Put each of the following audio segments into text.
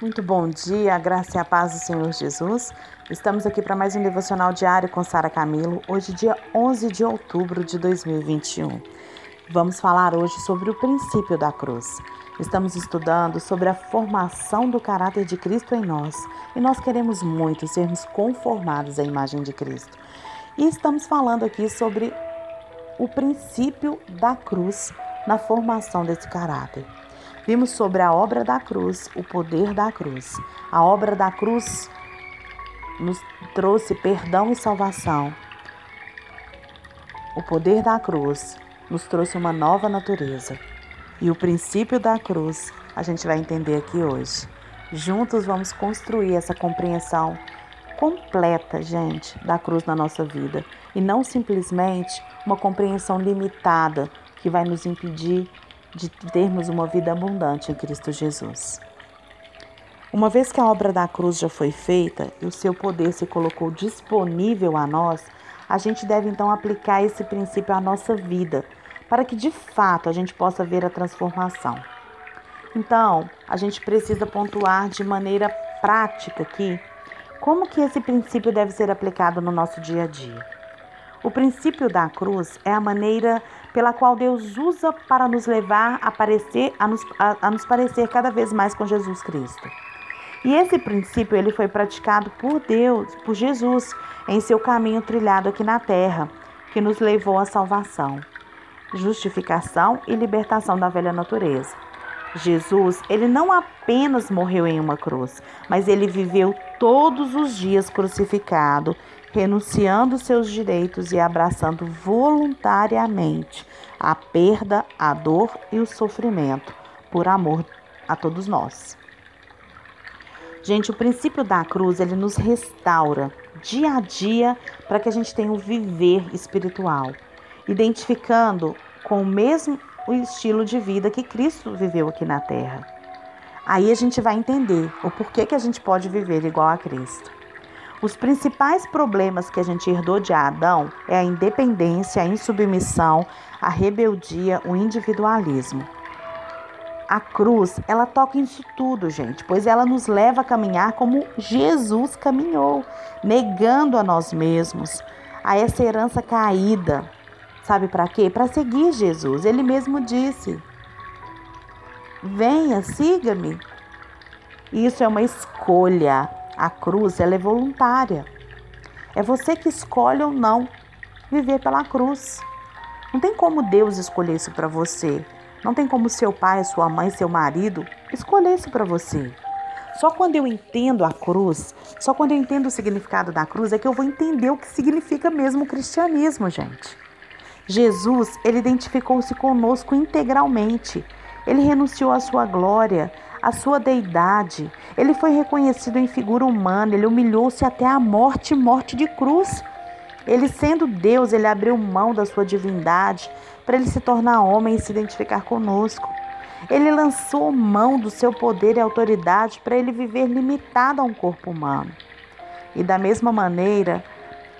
Muito bom dia, a graça e a paz do Senhor Jesus. Estamos aqui para mais um devocional diário com Sara Camilo, hoje, dia 11 de outubro de 2021. Vamos falar hoje sobre o princípio da cruz. Estamos estudando sobre a formação do caráter de Cristo em nós e nós queremos muito sermos conformados à imagem de Cristo. E estamos falando aqui sobre o princípio da cruz na formação desse caráter. Vimos sobre a obra da cruz, o poder da cruz. A obra da cruz nos trouxe perdão e salvação. O poder da cruz nos trouxe uma nova natureza. E o princípio da cruz a gente vai entender aqui hoje. Juntos vamos construir essa compreensão completa, gente, da cruz na nossa vida e não simplesmente uma compreensão limitada que vai nos impedir de termos uma vida abundante em Cristo Jesus. Uma vez que a obra da cruz já foi feita e o seu poder se colocou disponível a nós, a gente deve então aplicar esse princípio à nossa vida, para que de fato a gente possa ver a transformação. Então, a gente precisa pontuar de maneira prática aqui como que esse princípio deve ser aplicado no nosso dia a dia. O princípio da cruz é a maneira pela qual Deus usa para nos levar a, parecer, a, nos, a, a nos parecer cada vez mais com Jesus Cristo. E esse princípio ele foi praticado por Deus, por Jesus, em seu caminho trilhado aqui na terra, que nos levou à salvação, justificação e libertação da velha natureza. Jesus, ele não apenas morreu em uma cruz, mas ele viveu todos os dias crucificado renunciando seus direitos e abraçando voluntariamente a perda, a dor e o sofrimento por amor a todos nós. Gente, o princípio da cruz, ele nos restaura dia a dia para que a gente tenha um viver espiritual, identificando com o mesmo estilo de vida que Cristo viveu aqui na terra. Aí a gente vai entender o porquê que a gente pode viver igual a Cristo. Os principais problemas que a gente herdou de Adão é a independência, a insubmissão, a rebeldia, o individualismo. A cruz, ela toca isso tudo, gente, pois ela nos leva a caminhar como Jesus caminhou, negando a nós mesmos, a essa herança caída. Sabe para quê? Para seguir Jesus. Ele mesmo disse: Venha, siga-me. Isso é uma escolha. A cruz ela é voluntária. É você que escolhe ou não viver pela cruz. Não tem como Deus escolher isso para você. Não tem como seu pai, sua mãe, seu marido escolher isso para você. Só quando eu entendo a cruz, só quando eu entendo o significado da cruz é que eu vou entender o que significa mesmo o cristianismo, gente. Jesus, ele identificou-se conosco integralmente. Ele renunciou à sua glória, à sua deidade. Ele foi reconhecido em figura humana, ele humilhou-se até a morte morte de cruz. Ele, sendo Deus, ele abriu mão da sua divindade para ele se tornar homem e se identificar conosco. Ele lançou mão do seu poder e autoridade para ele viver limitado a um corpo humano. E da mesma maneira,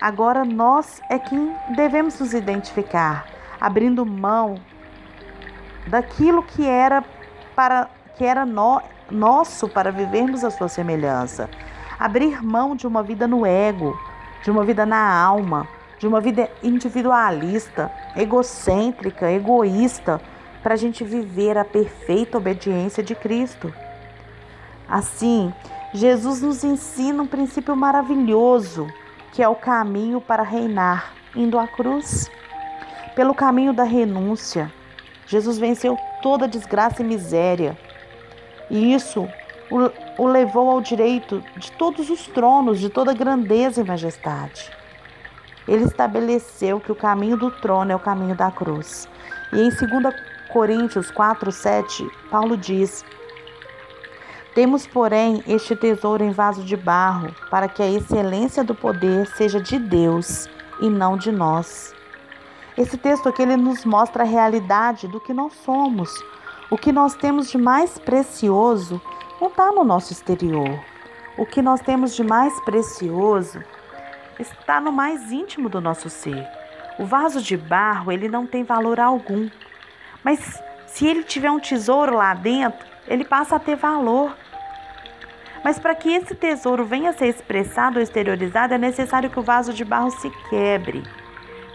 agora nós é quem devemos nos identificar, abrindo mão daquilo que era para que era no, nosso para vivermos a sua semelhança. Abrir mão de uma vida no ego, de uma vida na alma, de uma vida individualista, egocêntrica, egoísta, para a gente viver a perfeita obediência de Cristo. Assim, Jesus nos ensina um princípio maravilhoso, que é o caminho para reinar, indo à cruz. Pelo caminho da renúncia, Jesus venceu toda desgraça e miséria. E isso o, o levou ao direito de todos os tronos, de toda grandeza e majestade. Ele estabeleceu que o caminho do trono é o caminho da cruz. E em 2 Coríntios 4, 7, Paulo diz: Temos, porém, este tesouro em vaso de barro, para que a excelência do poder seja de Deus e não de nós. Esse texto aqui ele nos mostra a realidade do que nós somos. O que nós temos de mais precioso não está no nosso exterior. O que nós temos de mais precioso está no mais íntimo do nosso ser. O vaso de barro ele não tem valor algum, mas se ele tiver um tesouro lá dentro, ele passa a ter valor. Mas para que esse tesouro venha a ser expressado ou exteriorizado, é necessário que o vaso de barro se quebre.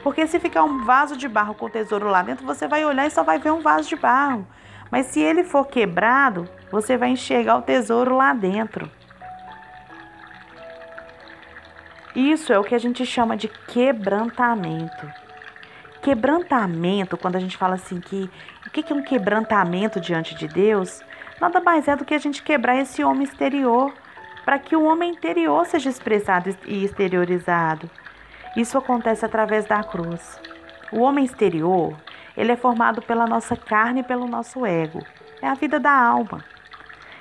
Porque se ficar um vaso de barro com o tesouro lá dentro, você vai olhar e só vai ver um vaso de barro. Mas se ele for quebrado, você vai enxergar o tesouro lá dentro. Isso é o que a gente chama de quebrantamento. Quebrantamento, quando a gente fala assim que o que é um quebrantamento diante de Deus, nada mais é do que a gente quebrar esse homem exterior, para que o homem interior seja expressado e exteriorizado. Isso acontece através da cruz. O homem exterior, ele é formado pela nossa carne e pelo nosso ego. É a vida da alma.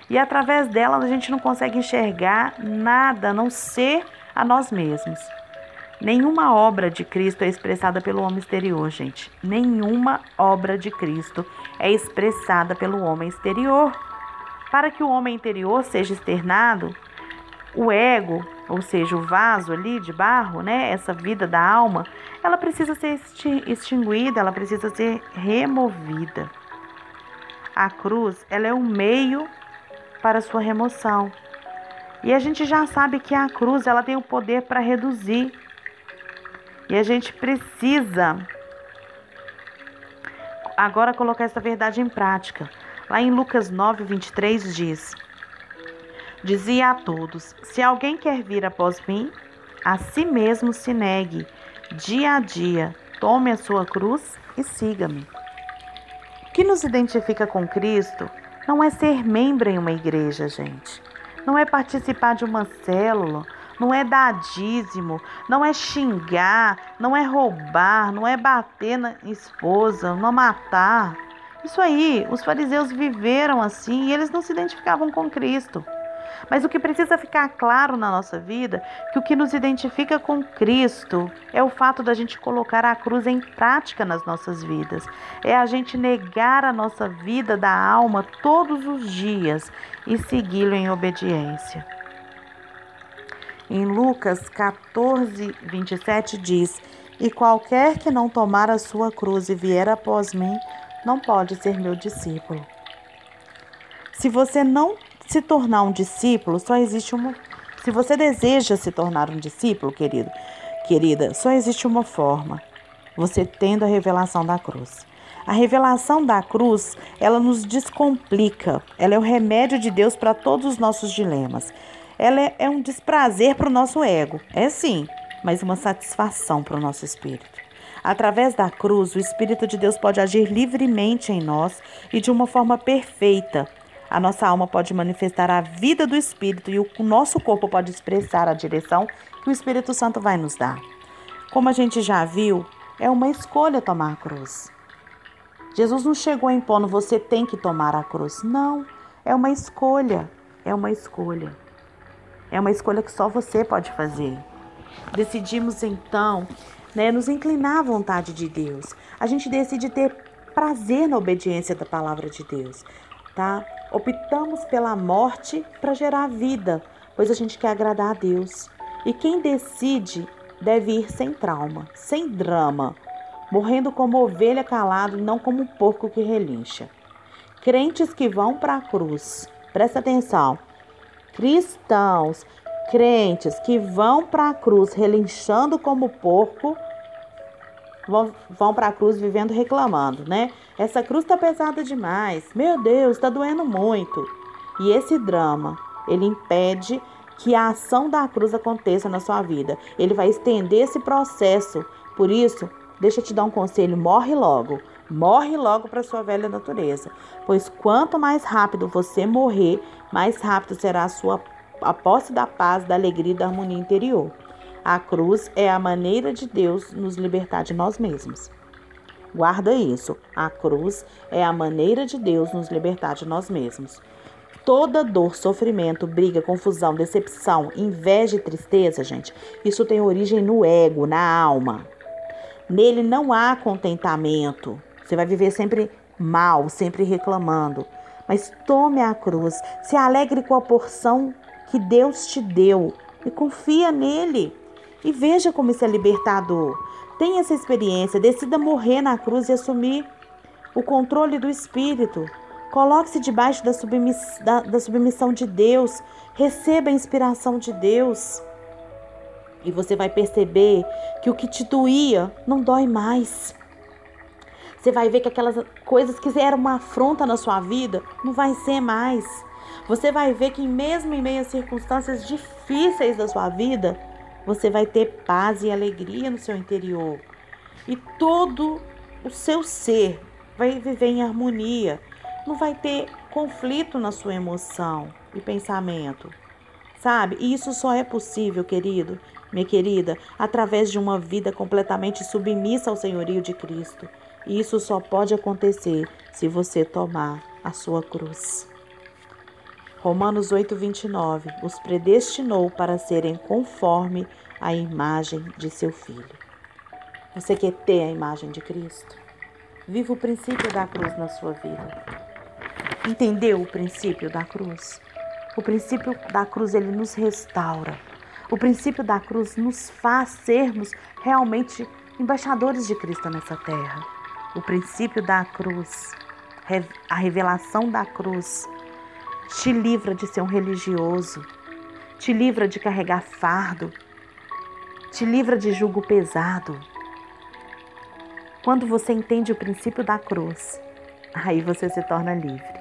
E através dela a gente não consegue enxergar nada a não ser a nós mesmos. Nenhuma obra de Cristo é expressada pelo homem exterior, gente. Nenhuma obra de Cristo é expressada pelo homem exterior. Para que o homem interior seja externado, o ego, ou seja, o vaso ali de barro, né, essa vida da alma, ela precisa ser extinguida, ela precisa ser removida. A cruz, ela é um meio para sua remoção. E a gente já sabe que a cruz ela tem o poder para reduzir. E a gente precisa agora colocar essa verdade em prática. Lá em Lucas 9, 23 diz: Dizia a todos: Se alguém quer vir após mim, a si mesmo se negue, dia a dia, tome a sua cruz e siga-me. O que nos identifica com Cristo não é ser membro em uma igreja, gente não é participar de uma célula, não é dar dízimo, não é xingar, não é roubar, não é bater na esposa, não matar. Isso aí, os fariseus viveram assim e eles não se identificavam com Cristo. Mas o que precisa ficar claro na nossa vida, que o que nos identifica com Cristo é o fato da gente colocar a cruz em prática nas nossas vidas. É a gente negar a nossa vida da alma todos os dias e segui-lo em obediência. Em Lucas 14, 27 diz: E qualquer que não tomar a sua cruz e vier após mim, não pode ser meu discípulo. Se você não se tornar um discípulo, só existe uma. Se você deseja se tornar um discípulo, querido, querida, só existe uma forma: você tendo a revelação da cruz. A revelação da cruz, ela nos descomplica. Ela é o remédio de Deus para todos os nossos dilemas. Ela é, é um desprazer para o nosso ego. É sim, mas uma satisfação para o nosso espírito. Através da cruz, o Espírito de Deus pode agir livremente em nós e de uma forma perfeita, a nossa alma pode manifestar a vida do Espírito e o nosso corpo pode expressar a direção que o Espírito Santo vai nos dar. Como a gente já viu, é uma escolha tomar a cruz. Jesus não chegou impondo você tem que tomar a cruz. Não, é uma escolha. É uma escolha. É uma escolha que só você pode fazer. Decidimos então, né, nos inclinar à vontade de Deus. A gente decide ter prazer na obediência da palavra de Deus, tá? Optamos pela morte para gerar vida, pois a gente quer agradar a Deus. E quem decide deve ir sem trauma, sem drama, morrendo como ovelha calado e não como um porco que relincha. Crentes que vão para a cruz, presta atenção, cristãos, crentes que vão para a cruz relinchando como porco, vão, vão para a cruz vivendo reclamando, né? Essa cruz está pesada demais. Meu Deus, está doendo muito. E esse drama, ele impede que a ação da cruz aconteça na sua vida. Ele vai estender esse processo. Por isso, deixa eu te dar um conselho: morre logo. Morre logo para sua velha natureza. Pois quanto mais rápido você morrer, mais rápido será a sua a posse da paz, da alegria e da harmonia interior. A cruz é a maneira de Deus nos libertar de nós mesmos. Guarda isso. A cruz é a maneira de Deus nos libertar de nós mesmos. Toda dor, sofrimento, briga, confusão, decepção, inveja e tristeza, gente, isso tem origem no ego, na alma. Nele não há contentamento. Você vai viver sempre mal, sempre reclamando. Mas tome a cruz, se alegre com a porção que Deus te deu e confia nele. E veja como isso é libertador. Tenha essa experiência, decida morrer na cruz e assumir o controle do espírito. Coloque-se debaixo da, submiss da, da submissão de Deus. Receba a inspiração de Deus. E você vai perceber que o que te doía não dói mais. Você vai ver que aquelas coisas que eram uma afronta na sua vida não vai ser mais. Você vai ver que mesmo em meio a circunstâncias difíceis da sua vida, você vai ter paz e alegria no seu interior. E todo o seu ser vai viver em harmonia. Não vai ter conflito na sua emoção e pensamento. Sabe? E isso só é possível, querido, minha querida, através de uma vida completamente submissa ao senhorio de Cristo. E isso só pode acontecer se você tomar a sua cruz. Romanos 8:29 os predestinou para serem conforme a imagem de seu filho. Você quer ter a imagem de Cristo? Viva o princípio da cruz na sua vida. Entendeu o princípio da cruz? O princípio da cruz ele nos restaura. O princípio da cruz nos faz sermos realmente embaixadores de Cristo nessa terra. O princípio da cruz, a revelação da cruz, te livra de ser um religioso, te livra de carregar fardo, te livra de jugo pesado. Quando você entende o princípio da cruz, aí você se torna livre.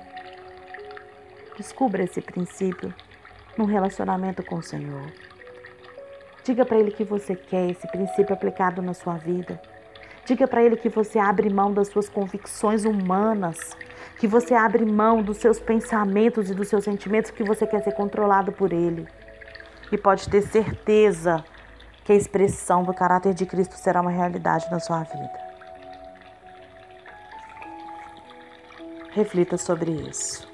Descubra esse princípio no relacionamento com o Senhor. Diga para Ele que você quer esse princípio aplicado na sua vida. Diga para Ele que você abre mão das suas convicções humanas, que você abre mão dos seus pensamentos e dos seus sentimentos, que você quer ser controlado por Ele. E pode ter certeza que a expressão do caráter de Cristo será uma realidade na sua vida. Reflita sobre isso.